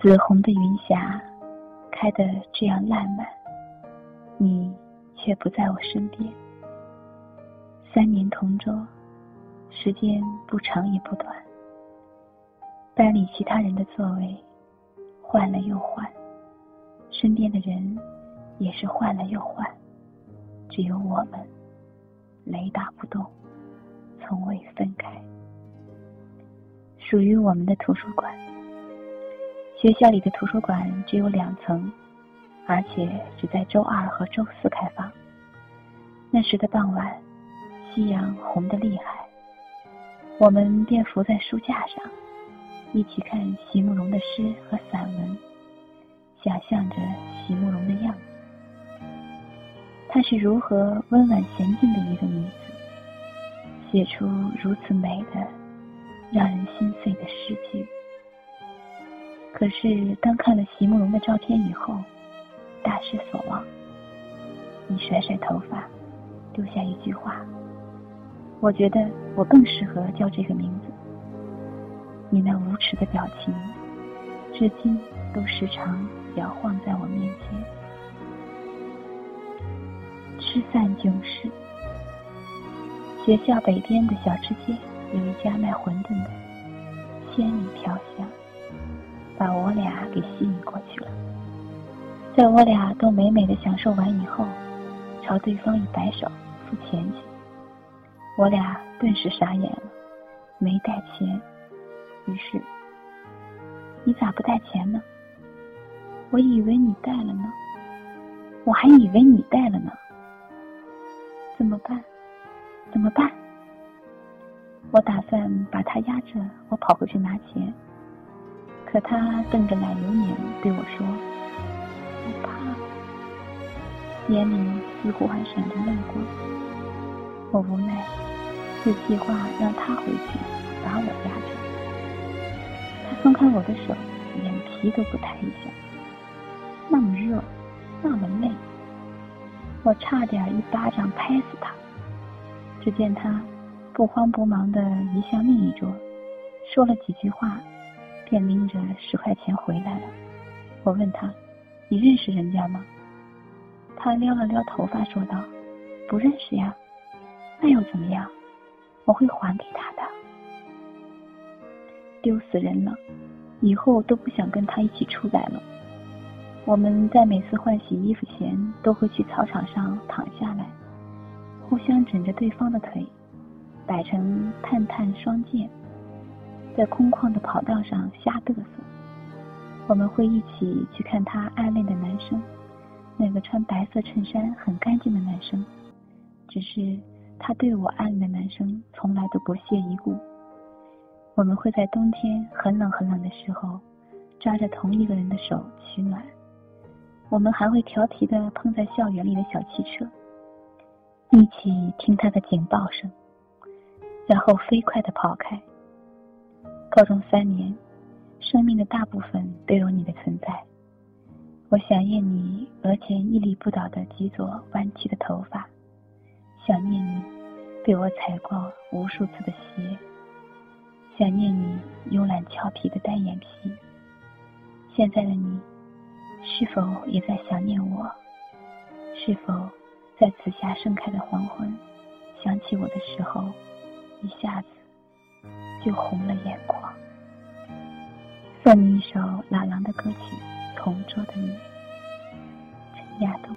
紫红的云霞开得这样烂漫，你却不在我身边。三年同桌，时间不长也不短。班里其他人的座位换了又换，身边的人也是换了又换，只有我们雷打不动，从未分开。属于我们的图书馆。学校里的图书馆只有两层，而且只在周二和周四开放。那时的傍晚，夕阳红得厉害，我们便伏在书架上，一起看席慕容的诗和散文，想象着席慕容的样子。她是如何温婉娴静的一个女子，写出如此美的、让人心碎的诗句。可是，当看了席慕容的照片以后，大失所望。你甩甩头发，留下一句话：“我觉得我更适合叫这个名字。”你那无耻的表情，至今都时常摇晃在我面前。吃饭囧事。学校北边的小吃街有一家卖馄饨的，千里飘香。把我俩给吸引过去了，在我俩都美美的享受完以后，朝对方一摆手付钱去，我俩顿时傻眼了，没带钱。于是，你咋不带钱呢？我以为你带了呢，我还以为你带了呢。怎么办？怎么办？我打算把他压着，我跑回去拿钱。可他瞪着奶油脸对我说：“我怕。”眼里似乎还闪着泪光。我无奈，就计划让他回去把我压着。他松开我的手，眼皮都不抬一下。那么热，那么累，我差点一巴掌拍死他。只见他不慌不忙地移向另一桌，说了几句话。便拎着十块钱回来了。我问他：“你认识人家吗？”他撩了撩头发，说道：“不认识呀。”那又怎么样？我会还给他的。丢死人了！以后都不想跟他一起出来了。我们在每次换洗衣服前，都会去操场上躺下来，互相枕着对方的腿，摆成探探双剑。在空旷的跑道上瞎嘚瑟，我们会一起去看他暗恋的男生，那个穿白色衬衫很干净的男生。只是他对我暗恋的男生从来都不屑一顾。我们会在冬天很冷很冷的时候，抓着同一个人的手取暖。我们还会调皮的碰在校园里的小汽车，一起听他的警报声，然后飞快的跑开。高中三年，生命的大部分都有你的存在。我想念你额前屹立不倒的几撮弯曲的头发，想念你被我踩过无数次的鞋，想念你慵懒俏皮的单眼皮。现在的你，是否也在想念我？是否在紫霞盛开的黄昏，想起我的时候，一下子？就红了眼眶。送你一首老狼的歌曲《同桌的你》，陈亚东。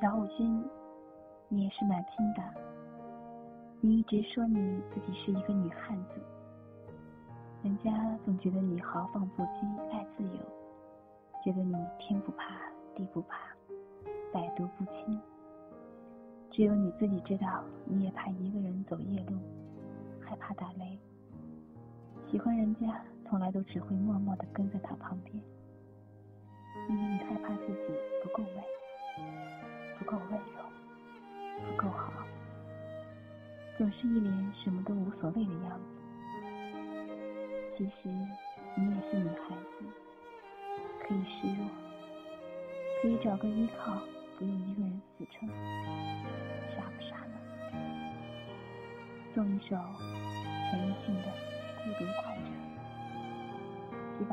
小五君，你也是蛮拼的。你一直说你自己是一个女汉子，人家总觉得你豪放不羁、爱自由，觉得你天不怕地不怕，百毒不侵。只有你自己知道，你也怕一个人走夜路，害怕打雷。喜欢人家，从来都只会默默地跟在他旁边，因为你害怕自己不够美。不够温柔，不够好，总是一脸什么都无所谓的样子。其实你也是女孩子，可以示弱，可以找个依靠，不用一个人死撑。傻不傻呢？送一首陈奕迅的《孤独快车》，希望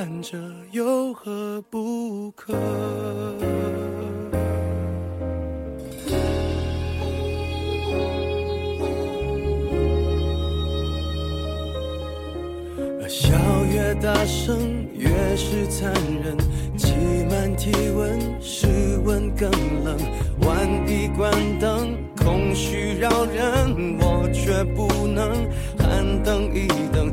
独患者有何不可？笑越大声，越是残忍。挤满体温，室温更冷。万一关灯，空虚扰人，我却不能喊等一等。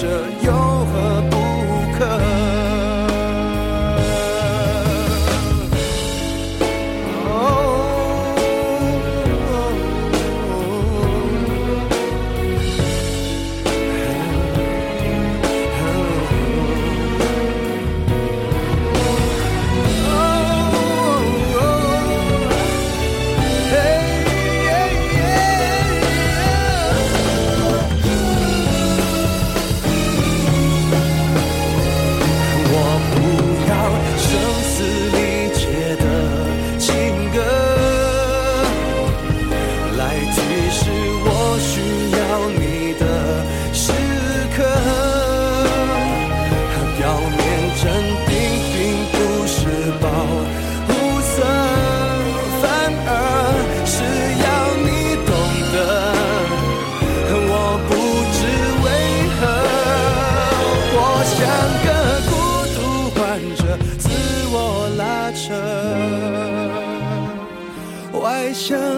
独 special